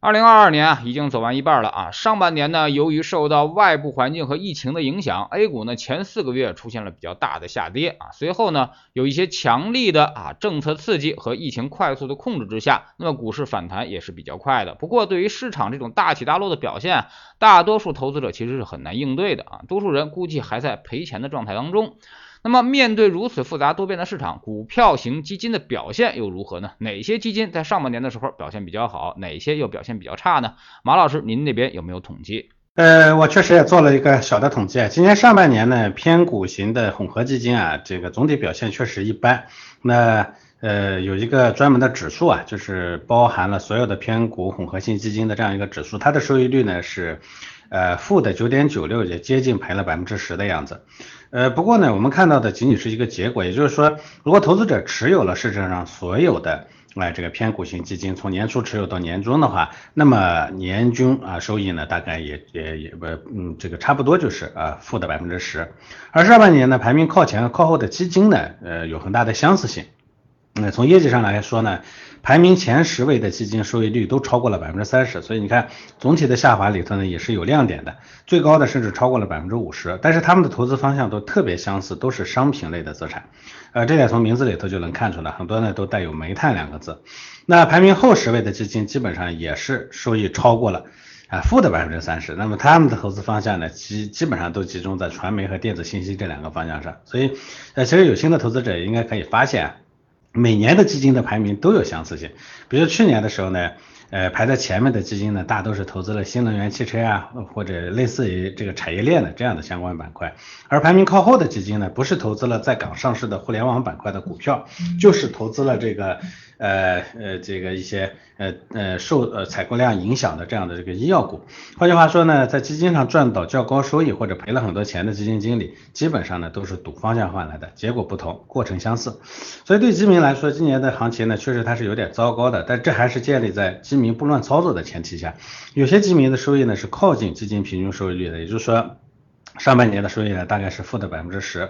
二零二二年啊，已经走完一半了啊。上半年呢，由于受到外部环境和疫情的影响，A 股呢前四个月出现了比较大的下跌啊。随后呢，有一些强力的啊政策刺激和疫情快速的控制之下，那么股市反弹也是比较快的。不过，对于市场这种大起大落的表现，大多数投资者其实是很难应对的啊。多数人估计还在赔钱的状态当中。那么面对如此复杂多变的市场，股票型基金的表现又如何呢？哪些基金在上半年的时候表现比较好，哪些又表现比较差呢？马老师，您那边有没有统计？呃，我确实也做了一个小的统计啊。今年上半年呢，偏股型的混合基金啊，这个总体表现确实一般。那呃，有一个专门的指数啊，就是包含了所有的偏股混合型基金的这样一个指数，它的收益率呢是呃负的九点九六，也接近赔了百分之十的样子。呃，不过呢，我们看到的仅仅是一个结果，也就是说，如果投资者持有了市场上所有的哎这个偏股型基金，从年初持有到年终的话，那么年均啊收益呢，大概也也也不嗯这个差不多就是啊负的百分之十，而上半年呢排名靠前和靠后的基金呢，呃有很大的相似性。那从业绩上来说呢，排名前十位的基金收益率都超过了百分之三十，所以你看总体的下滑里头呢也是有亮点的，最高的甚至超过了百分之五十。但是他们的投资方向都特别相似，都是商品类的资产，呃，这点从名字里头就能看出来，很多呢都带有煤炭两个字。那排名后十位的基金基本上也是收益超过了啊负的百分之三十，那么他们的投资方向呢基基本上都集中在传媒和电子信息这两个方向上，所以呃其实有心的投资者应该可以发现。每年的基金的排名都有相似性，比如去年的时候呢，呃，排在前面的基金呢，大都是投资了新能源汽车啊，或者类似于这个产业链的这样的相关板块，而排名靠后的基金呢，不是投资了在港上市的互联网板块的股票，就是投资了这个。呃呃，这个一些呃呃受呃采购量影响的这样的这个医药股，换句话说呢，在基金上赚到较高收益或者赔了很多钱的基金经理，基本上呢都是赌方向换来的，结果不同，过程相似。所以对基民来说，今年的行情呢，确实它是有点糟糕的，但这还是建立在基民不乱操作的前提下。有些基民的收益呢是靠近基金平均收益率的，也就是说，上半年的收益呢大概是负的百分之十。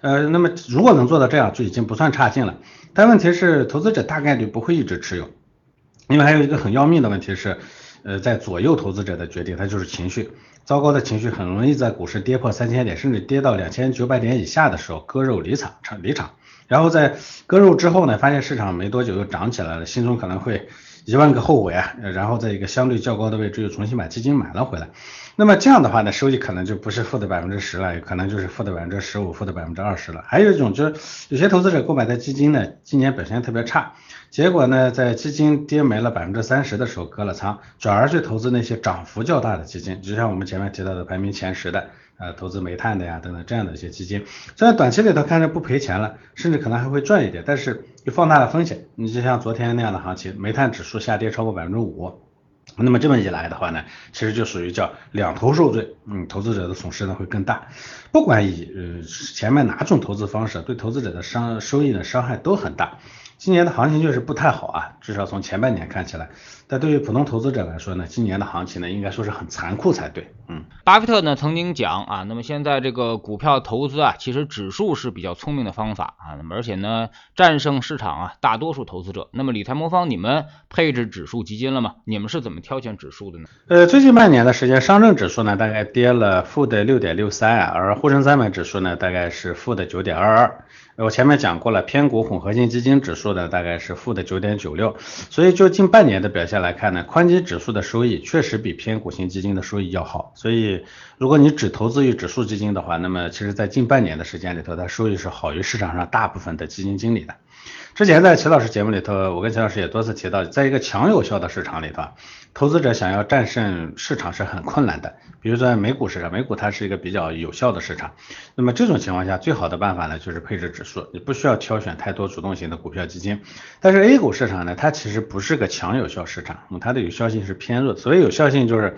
呃，那么如果能做到这样，就已经不算差劲了。但问题是，投资者大概率不会一直持有，因为还有一个很要命的问题是，呃，在左右投资者的决定，它就是情绪。糟糕的情绪很容易在股市跌破三千点，甚至跌到两千九百点以下的时候割肉离场，场离场。然后在割肉之后呢，发现市场没多久又涨起来了，心中可能会一万个后悔啊。然后在一个相对较高的位置又重新把基金买了回来。那么这样的话呢，收益可能就不是负的百分之十了，可能就是负的百分之十五、负的百分之二十了。还有一种就是有些投资者购买的基金呢，今年表现特别差，结果呢，在基金跌没了百分之三十的时候割了仓，转而去投资那些涨幅较大的基金，就像我们前面提到的排名前十的，呃，投资煤炭的呀等等这样的一些基金，虽然短期里头看着不赔钱了，甚至可能还会赚一点，但是又放大了风险。你就像昨天那样的行情，煤炭指数下跌超过百分之五。那么这么一来的话呢，其实就属于叫两头受罪，嗯，投资者的损失呢会更大。不管以呃前面哪种投资方式，对投资者的伤收益的伤害都很大。今年的行情确实不太好啊，至少从前半年看起来。但对于普通投资者来说呢，今年的行情呢，应该说是很残酷才对。嗯，巴菲特呢曾经讲啊，那么现在这个股票投资啊，其实指数是比较聪明的方法啊，那么而且呢战胜市场啊大多数投资者。那么理财魔方你们配置指数基金了吗？你们是怎么挑选指数的呢？呃，最近半年的时间，上证指数呢大概跌了负的六点六三啊，而沪深三百指数呢大概是负的九点二二。我前面讲过了，偏股混合型基金指数呢大概是负的九点九六，所以就近半年的表现来看呢，宽基指数的收益确实比偏股型基金的收益要好。所以如果你只投资于指数基金的话，那么其实在近半年的时间里头，它收益是好于市场上大部分的基金经理的。之前在齐老师节目里头，我跟齐老师也多次提到，在一个强有效的市场里头，投资者想要战胜市场是很困难的。比如说美股市场，美股它是一个比较有效的市场，那么这种情况下，最好的办法呢就是配置指数，你不需要挑选太多主动型的股票基金。但是 A 股市场呢，它其实不是个强有效市场，它的有效性是偏弱。所谓有效性就是，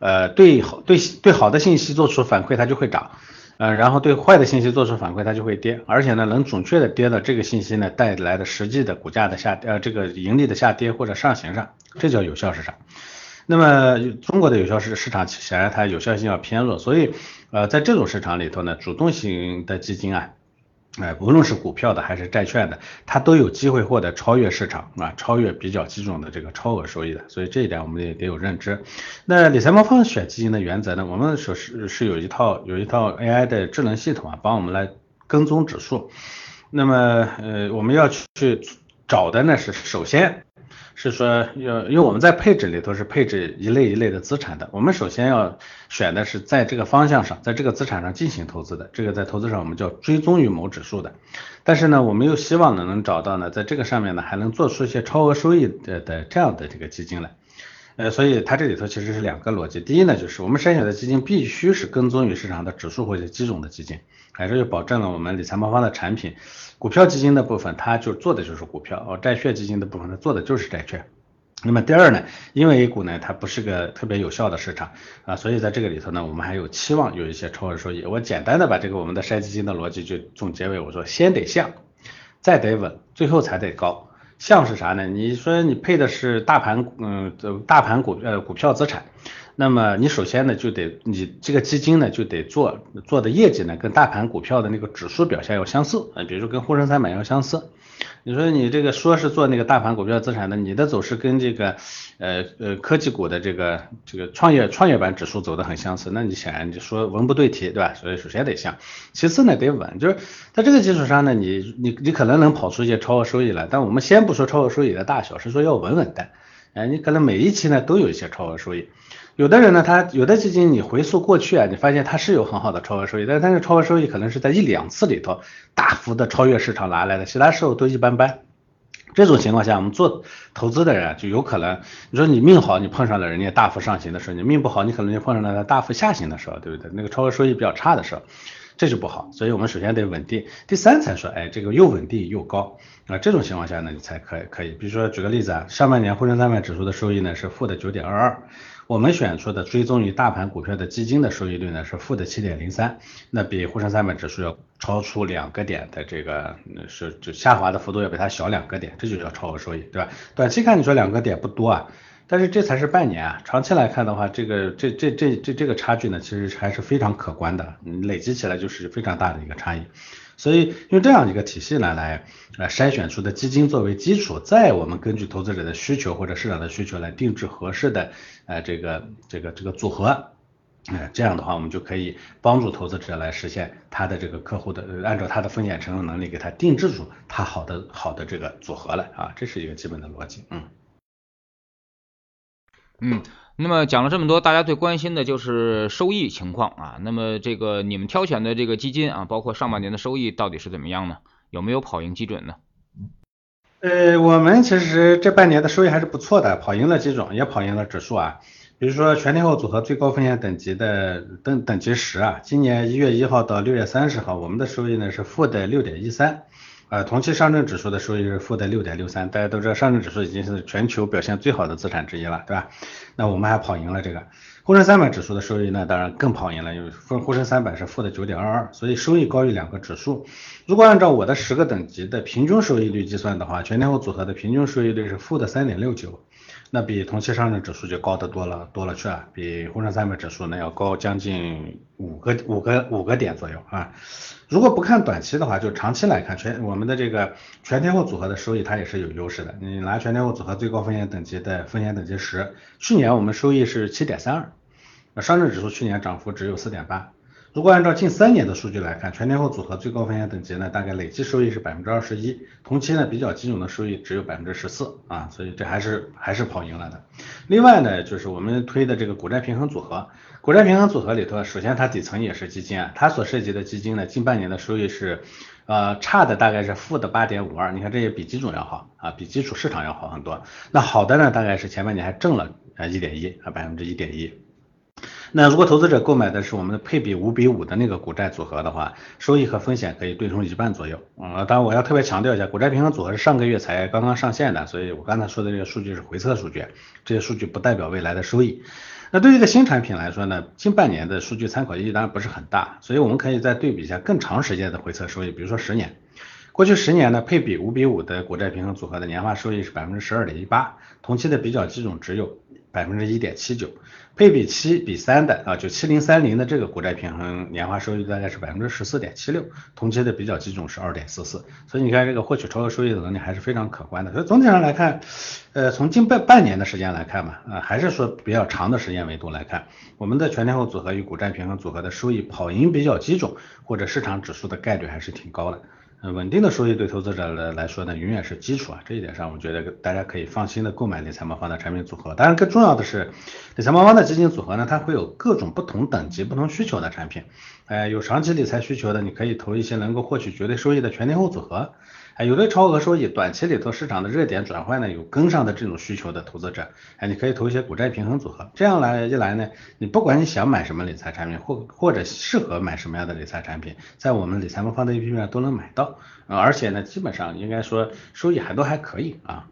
呃，对好对对好的信息做出反馈，它就会涨。呃，然后对坏的信息做出反馈，它就会跌，而且呢，能准确的跌到这个信息呢带来的实际的股价的下，呃，这个盈利的下跌或者上行上，这叫有效市场。那么中国的有效市市场显然它有效性要偏弱，所以呃在这种市场里头呢，主动型的基金啊。哎，无论是股票的还是债券的，它都有机会获得超越市场啊，超越比较基准的这个超额收益的，所以这一点我们也得有认知。那理财魔方选基金的原则呢，我们首是是有一套有一套 AI 的智能系统啊，帮我们来跟踪指数。那么呃，我们要去找的呢是首先。是说要，因为我们在配置里头是配置一类一类的资产的，我们首先要选的是在这个方向上，在这个资产上进行投资的，这个在投资上我们叫追踪于某指数的。但是呢，我们又希望呢能找到呢，在这个上面呢还能做出一些超额收益的的这样的这个基金来。呃，所以它这里头其实是两个逻辑，第一呢就是我们筛选的基金必须是跟踪于市场的指数或者基种的基金，哎，这就保证了我们理财魔方的产品。股票基金的部分，它就做的就是股票；哦，债券基金的部分，它做的就是债券。那么第二呢，因为 A 股呢，它不是个特别有效的市场啊，所以在这个里头呢，我们还有期望有一些超额收益。我简单的把这个我们的筛基金的逻辑就总结为：我说先得像，再得稳，最后才得高。像是啥呢？你说你配的是大盘，嗯，大盘股呃股票资产。那么你首先呢就得你这个基金呢就得做做的业绩呢跟大盘股票的那个指数表现要相似啊，比如说跟沪深三百要相似。你说你这个说是做那个大盘股票资产的，你的走势跟这个呃呃科技股的这个这个创业创业板指数走得很相似，那你显然就说文不对题，对吧？所以首先得像，其次呢得稳，就是在这个基础上呢，你你你可能能跑出一些超额收益来，但我们先不说超额收益的大小，是说要稳稳的，哎，你可能每一期呢都有一些超额收益。有的人呢，他有的基金你回溯过去啊，你发现它是有很好的超额收益，但是它的超额收益可能是在一两次里头大幅的超越市场拿来的，其他时候都一般般。这种情况下，我们做投资的人就有可能，你说你命好，你碰上了人家大幅上行的时候，你命不好，你可能就碰上了大幅下行的时候，对不对？那个超额收益比较差的时候，这就不好。所以我们首先得稳定，第三才说，哎，这个又稳定又高啊，这种情况下呢，你才可以可以。比如说举个例子啊，上半年沪深三百指数的收益呢是负的九点二二。我们选出的追踪于大盘股票的基金的收益率呢是负的七点零三，那比沪深三百指数要超出两个点的这个是就下滑的幅度要比它小两个点，这就叫超额收益，对吧？短期看你说两个点不多啊，但是这才是半年啊，长期来看的话，这个这这这这这个差距呢其实还是非常可观的，累积起来就是非常大的一个差异。所以用这样一个体系呢来来筛选出的基金作为基础，再我们根据投资者的需求或者市场的需求来定制合适的呃这个这个这个组合，嗯这样的话我们就可以帮助投资者来实现他的这个客户的按照他的风险承受能力给他定制出他好的好的这个组合来啊，这是一个基本的逻辑，嗯嗯。那么讲了这么多，大家最关心的就是收益情况啊。那么这个你们挑选的这个基金啊，包括上半年的收益到底是怎么样呢？有没有跑赢基准呢？呃，我们其实这半年的收益还是不错的，跑赢了基准，也跑赢了指数啊。比如说全天候组合最高风险等级的等等级十啊，今年一月一号到六月三十号，我们的收益呢是负的六点一三。呃，同期上证指数的收益是负的六点六三，大家都知道上证指数已经是全球表现最好的资产之一了，对吧？那我们还跑赢了这个沪深三百指数的收益，那当然更跑赢了，因为沪沪深三百是负的九点二二，所以收益高于两个指数。如果按照我的十个等级的平均收益率计算的话，全天候组合的平均收益率是负的三点六九。那比同期上证指数就高得多了，多了去了，比沪深三百指数呢要高将近五个五个五个点左右啊。如果不看短期的话，就长期来看，全我们的这个全天候组合的收益它也是有优势的。你拿全天候组合最高风险等级的风险等级十，去年我们收益是七点三二，那上证指数去年涨幅只有四点八。如果按照近三年的数据来看，全天候组合最高风险等级呢，大概累计收益是百分之二十一，同期呢比较基准的收益只有百分之十四啊，所以这还是还是跑赢了的。另外呢，就是我们推的这个股债平衡组合，股债平衡组合里头，首先它底层也是基金啊，它所涉及的基金呢，近半年的收益是呃差的大概是负的八点五二，你看这也比基准要好啊，比基础市场要好很多。那好的呢，大概是前半年还挣了呃一点一啊百分之一点一。那如果投资者购买的是我们的配比五比五的那个股债组合的话，收益和风险可以对冲一半左右。啊，当然我要特别强调一下，股债平衡组合是上个月才刚刚上线的，所以我刚才说的这个数据是回测数据，这些数据不代表未来的收益。那对于一个新产品来说呢，近半年的数据参考意义当然不是很大，所以我们可以再对比一下更长时间的回测收益，比如说十年。过去十年呢，配比五比五的股债平衡组合的年化收益是百分之十二点一八，同期的比较基准只有百分之一点七九。配比七比三的啊，就七零三零的这个股债平衡年化收益大概是百分之十四点七六，同期的比较基准是二点四四，所以你看这个获取超额收益的能力还是非常可观的。所以总体上来看，呃，从近半半年的时间来看嘛，啊，还是说比较长的时间维度来看，我们的全天候组合与股债平衡组合的收益跑赢比较基准或者市场指数的概率还是挺高的。呃，稳定的收益对投资者来来说呢，永远是基础啊。这一点上，我觉得大家可以放心的购买理财魔方的产品组合。当然，更重要的是，理财魔方的基金组合呢，它会有各种不同等级、不同需求的产品。呃，有长期理财需求的，你可以投一些能够获取绝对收益的全天候组合。有的超额收益，短期里头市场的热点转换呢，有跟上的这种需求的投资者，哎，你可以投一些股债平衡组合，这样来一来呢，你不管你想买什么理财产品，或或者适合买什么样的理财产品，在我们理财魔方的 APP 上都能买到，啊，而且呢，基本上应该说收益还都还可以啊。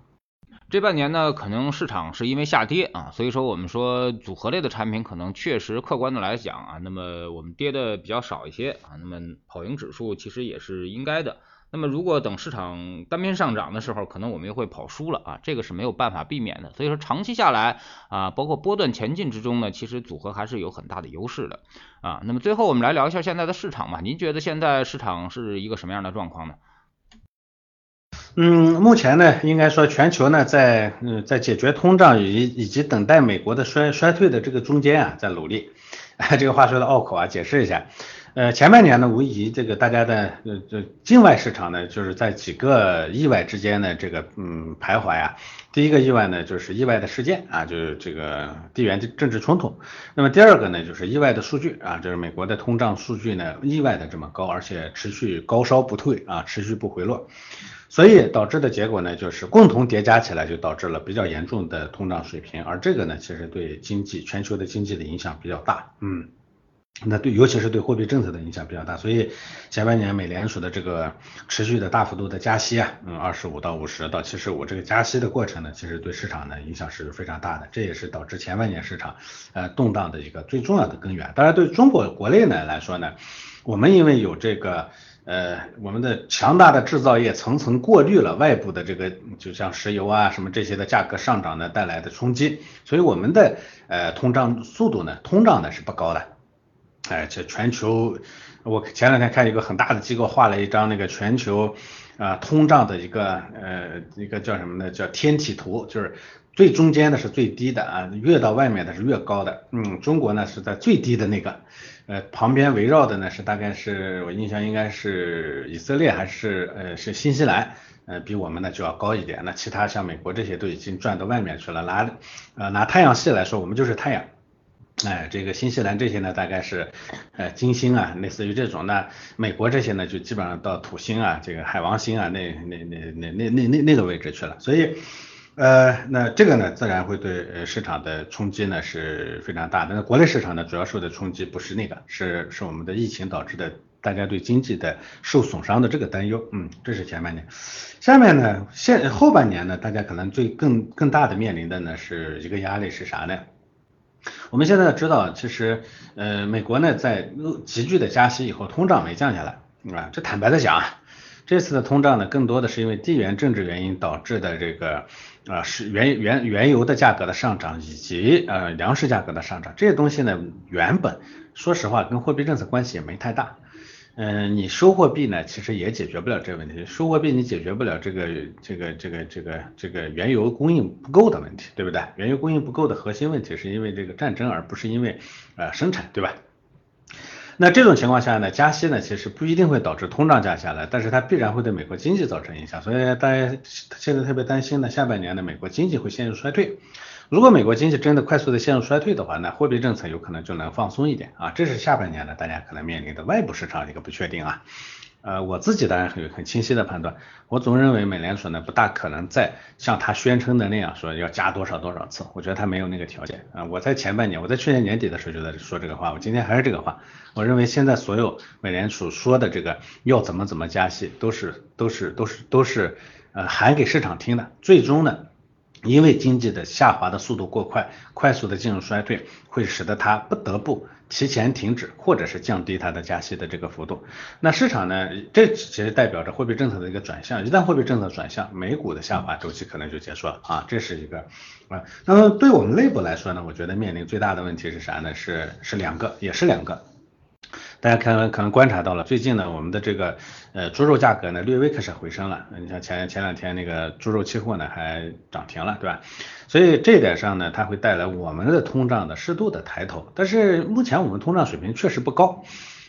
这半年呢，可能市场是因为下跌啊，所以说我们说组合类的产品可能确实客观的来讲啊，那么我们跌的比较少一些啊，那么跑赢指数其实也是应该的。那么如果等市场单边上涨的时候，可能我们又会跑输了啊，这个是没有办法避免的。所以说长期下来啊，包括波段前进之中呢，其实组合还是有很大的优势的啊。那么最后我们来聊一下现在的市场吧，您觉得现在市场是一个什么样的状况呢？嗯，目前呢，应该说全球呢在嗯在解决通胀以及以及等待美国的衰衰退的这个中间啊，在努力。这个话说的拗口啊，解释一下。呃，前半年呢，无疑这个大家的呃这境外市场呢，就是在几个意外之间的这个嗯徘徊啊。第一个意外呢，就是意外的事件啊，就是这个地缘政治冲突。那么第二个呢，就是意外的数据啊，就是美国的通胀数据呢，意外的这么高，而且持续高烧不退啊，持续不回落。所以导致的结果呢，就是共同叠加起来，就导致了比较严重的通胀水平。而这个呢，其实对经济全球的经济的影响比较大，嗯。那对，尤其是对货币政策的影响比较大，所以前半年美联储的这个持续的大幅度的加息啊，嗯，二十五到五十到七十五这个加息的过程呢，其实对市场呢影响是非常大的，这也是导致前半年市场呃动荡的一个最重要的根源。当然，对中国国内呢来说呢，我们因为有这个呃我们的强大的制造业层层过滤了外部的这个就像石油啊什么这些的价格上涨呢带来的冲击，所以我们的呃通胀速度呢通胀呢是不高的。哎，这全球，我前两天看一个很大的机构画了一张那个全球啊通胀的一个呃一个叫什么呢？叫天体图，就是最中间的是最低的啊，越到外面的是越高的。嗯，中国呢是在最低的那个，呃，旁边围绕的呢是大概是我印象应该是以色列还是呃是新西兰，呃比我们呢就要高一点。那其他像美国这些都已经转到外面去了。拿呃拿太阳系来说，我们就是太阳。哎，这个新西兰这些呢，大概是呃金星啊，类似于这种。那美国这些呢，就基本上到土星啊，这个海王星啊，那那那那那那那那个位置去了。所以，呃，那这个呢，自然会对呃市场的冲击呢是非常大的。那国内市场呢，主要受的冲击不是那个，是是我们的疫情导致的，大家对经济的受损伤的这个担忧。嗯，这是前半年。下面呢，现后半年呢，大家可能最更更大的面临的呢是一个压力是啥呢？我们现在知道，其实，呃，美国呢在急剧的加息以后，通胀没降下来，啊，这坦白的讲啊，这次的通胀呢，更多的是因为地缘政治原因导致的这个，啊，是原原原油的价格的上涨，以及呃粮食价格的上涨，这些东西呢，原本说实话跟货币政策关系也没太大。嗯，你收货币呢，其实也解决不了这个问题。收货币你解决不了这个这个这个这个这个原油供应不够的问题，对不对？原油供应不够的核心问题是因为这个战争，而不是因为呃生产，对吧？那这种情况下呢，加息呢，其实不一定会导致通胀降下来，但是它必然会对美国经济造成影响。所以大家现在特别担心呢，下半年的美国经济会陷入衰退。如果美国经济真的快速的陷入衰退的话，那货币政策有可能就能放松一点啊，这是下半年呢大家可能面临的外部市场一个不确定啊。呃，我自己当然很很清晰的判断，我总认为美联储呢不大可能再像他宣称的那样说要加多少多少次，我觉得他没有那个条件啊。我在前半年，我在去年年底的时候就在说这个话，我今天还是这个话，我认为现在所有美联储说的这个要怎么怎么加息，都是都是都是都是呃喊给市场听的，最终呢。因为经济的下滑的速度过快，快速的进入衰退，会使得它不得不提前停止或者是降低它的加息的这个幅度。那市场呢，这其实代表着货币政策的一个转向。一旦货币政策转向，美股的下滑周期可能就结束了啊，这是一个啊。那么对我们内部来说呢，我觉得面临最大的问题是啥呢？是是两个，也是两个。大家可能可能观察到了，最近呢，我们的这个呃猪肉价格呢略微开始回升了。你像前前两天那个猪肉期货呢还涨停了，对吧？所以这一点上呢，它会带来我们的通胀的适度的抬头。但是目前我们通胀水平确实不高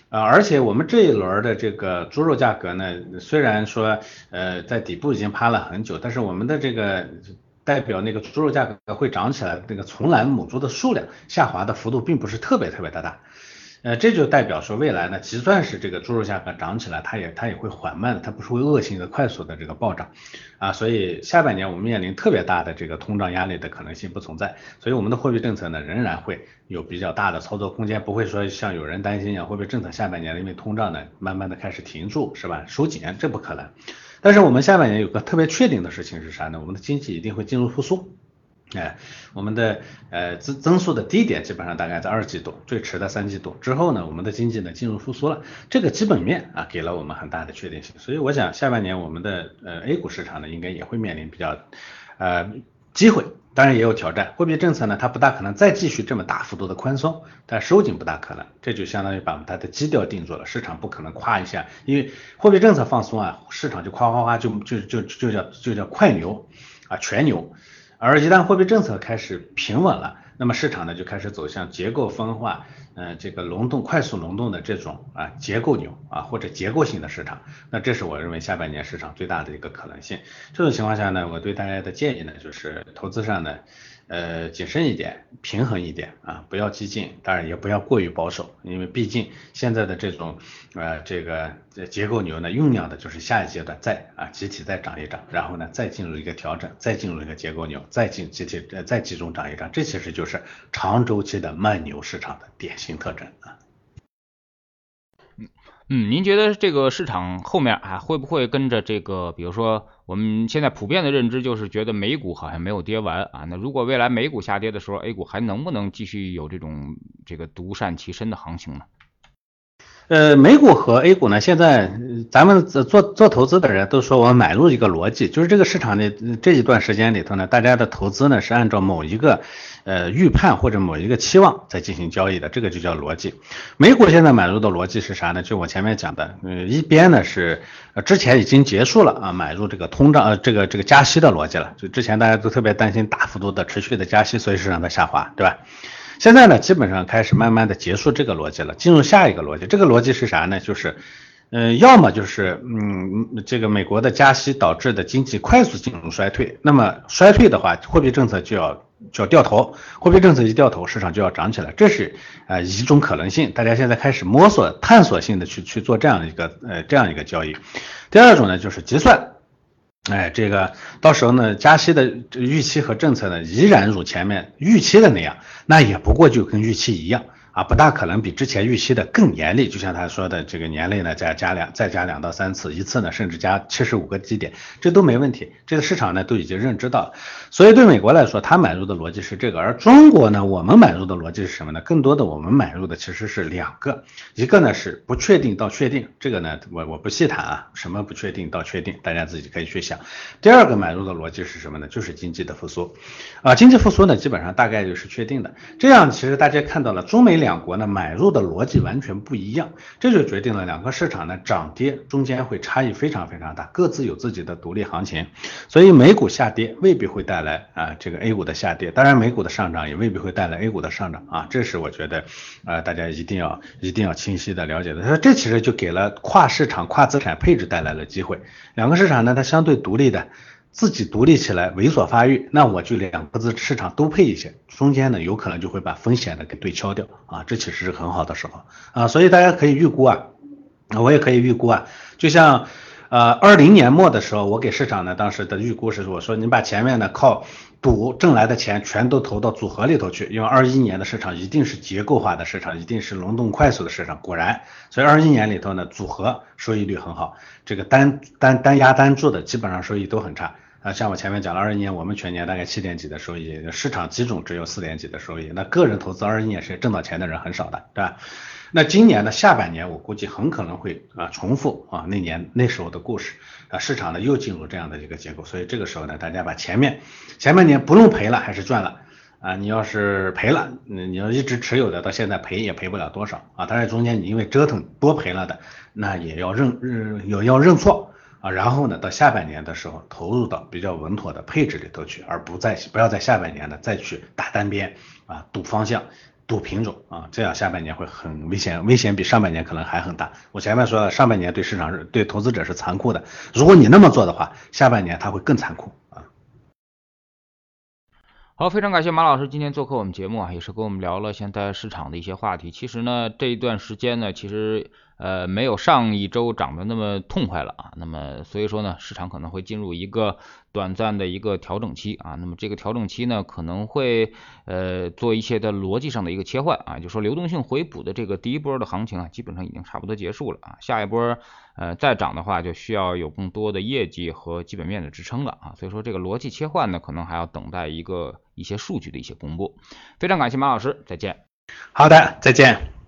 啊，而且我们这一轮的这个猪肉价格呢，虽然说呃在底部已经趴了很久，但是我们的这个代表那个猪肉价格会涨起来那个从栏母猪的数量下滑的幅度并不是特别特别的大。呃，这就代表说未来呢，就算是这个猪肉价格涨起来，它也它也会缓慢的，它不是会恶性的、快速的这个暴涨啊，所以下半年我们面临特别大的这个通胀压力的可能性不存在，所以我们的货币政策呢仍然会有比较大的操作空间，不会说像有人担心一样，货币政策下半年因为通胀呢慢慢的开始停住是吧？收紧，这不可能。但是我们下半年有个特别确定的事情是啥呢？我们的经济一定会进入复苏。哎，我们的呃增增速的低点基本上大概在二季度，最迟的三季度之后呢，我们的经济呢进入复苏了，这个基本面啊给了我们很大的确定性，所以我想下半年我们的呃 A 股市场呢应该也会面临比较呃机会，当然也有挑战，货币政策呢它不大可能再继续这么大幅度的宽松，但收紧不大可能，这就相当于把它的基调定住了，市场不可能夸一下，因为货币政策放松啊，市场就夸夸夸就就就就叫就叫快牛啊全牛。而一旦货币政策开始平稳了，那么市场呢就开始走向结构分化，嗯，这个轮动快速轮动的这种啊结构牛啊或者结构性的市场，那这是我认为下半年市场最大的一个可能性。这种情况下呢，我对大家的建议呢就是投资上呢。呃，谨慎一点，平衡一点啊，不要激进，当然也不要过于保守，因为毕竟现在的这种呃这个结构牛呢，酝酿的就是下一阶段再啊集体再涨一涨，然后呢再进入一个调整，再进入一个结构牛，再进集体再集中涨一涨，这其实就是长周期的慢牛市场的典型特征啊。嗯，您觉得这个市场后面啊会不会跟着这个，比如说我们现在普遍的认知就是觉得美股好像没有跌完啊，那如果未来美股下跌的时候，A 股还能不能继续有这种这个独善其身的行情呢？呃，美股和 A 股呢，现在咱们做做投资的人都说我买入一个逻辑，就是这个市场的这一段时间里头呢，大家的投资呢是按照某一个呃预判或者某一个期望在进行交易的，这个就叫逻辑。美股现在买入的逻辑是啥呢？就我前面讲的，呃，一边呢是之前已经结束了啊，买入这个通胀呃这个这个加息的逻辑了，就之前大家都特别担心大幅度的持续的加息，所以市场在下滑，对吧？现在呢，基本上开始慢慢的结束这个逻辑了，进入下一个逻辑。这个逻辑是啥呢？就是，嗯，要么就是，嗯，这个美国的加息导致的经济快速进入衰退。那么衰退的话，货币政策就要就要掉头，货币政策一掉头，市场就要涨起来。这是啊一种可能性，大家现在开始摸索、探索性的去去做这样一个呃这样一个交易。第二种呢，就是结算。哎，这个到时候呢，加息的预期和政策呢，依然如前面预期的那样，那也不过就跟预期一样。啊，不大可能比之前预期的更严厉，就像他说的，这个年内呢再加两再加两到三次，一次呢甚至加七十五个基点，这都没问题。这个市场呢都已经认知到，所以对美国来说，他买入的逻辑是这个，而中国呢，我们买入的逻辑是什么呢？更多的我们买入的其实是两个，一个呢是不确定到确定，这个呢我我不细谈啊，什么不确定到确定，大家自己可以去想。第二个买入的逻辑是什么呢？就是经济的复苏，啊，经济复苏呢基本上大概率是确定的。这样其实大家看到了中美两。两国呢买入的逻辑完全不一样，这就决定了两个市场呢涨跌中间会差异非常非常大，各自有自己的独立行情。所以美股下跌未必会带来啊这个 A 股的下跌，当然美股的上涨也未必会带来 A 股的上涨啊，这是我觉得啊大家一定要一定要清晰的了解的。说这其实就给了跨市场跨资产配置带来了机会，两个市场呢它相对独立的。自己独立起来猥琐发育，那我就两个字市场都配一些，中间呢有可能就会把风险呢给对敲掉啊，这其实是很好的时候。啊，所以大家可以预估啊，我也可以预估啊，就像呃二零年末的时候，我给市场呢当时的预估是我说你把前面呢靠赌挣来的钱全都投到组合里头去，因为二一年的市场一定是结构化的市场，一定是轮动快速的市场，果然，所以二一年里头呢组合收益率很好。这个单单单压单注的基本上收益都很差，啊，像我前面讲了，二一年我们全年大概七点几的收益，市场几种只有四点几的收益，那个人投资二一年是挣到钱的人很少的，对吧？那今年的下半年我估计很可能会啊重复啊那年那时候的故事啊，市场呢又进入这样的一个结构，所以这个时候呢，大家把前面前半年不论赔了还是赚了啊，你要是赔了，你要一直持有的到现在赔也赔不了多少啊，当然中间你因为折腾多赔了的，那也要认认有要认错。啊，然后呢，到下半年的时候投入到比较稳妥的配置里头去，而不再不要在下半年呢再去打单边啊，赌方向、赌品种啊，这样下半年会很危险，危险比上半年可能还很大。我前面说了，上半年对市场是对投资者是残酷的，如果你那么做的话，下半年它会更残酷啊。好，非常感谢马老师今天做客我们节目啊，也是跟我们聊了现在市场的一些话题。其实呢，这一段时间呢，其实。呃，没有上一周涨得那么痛快了啊，那么所以说呢，市场可能会进入一个短暂的一个调整期啊，那么这个调整期呢，可能会呃做一些的逻辑上的一个切换啊，就说流动性回补的这个第一波的行情啊，基本上已经差不多结束了啊，下一波呃再涨的话，就需要有更多的业绩和基本面的支撑了啊，所以说这个逻辑切换呢，可能还要等待一个一些数据的一些公布。非常感谢马老师，再见。好的，再见。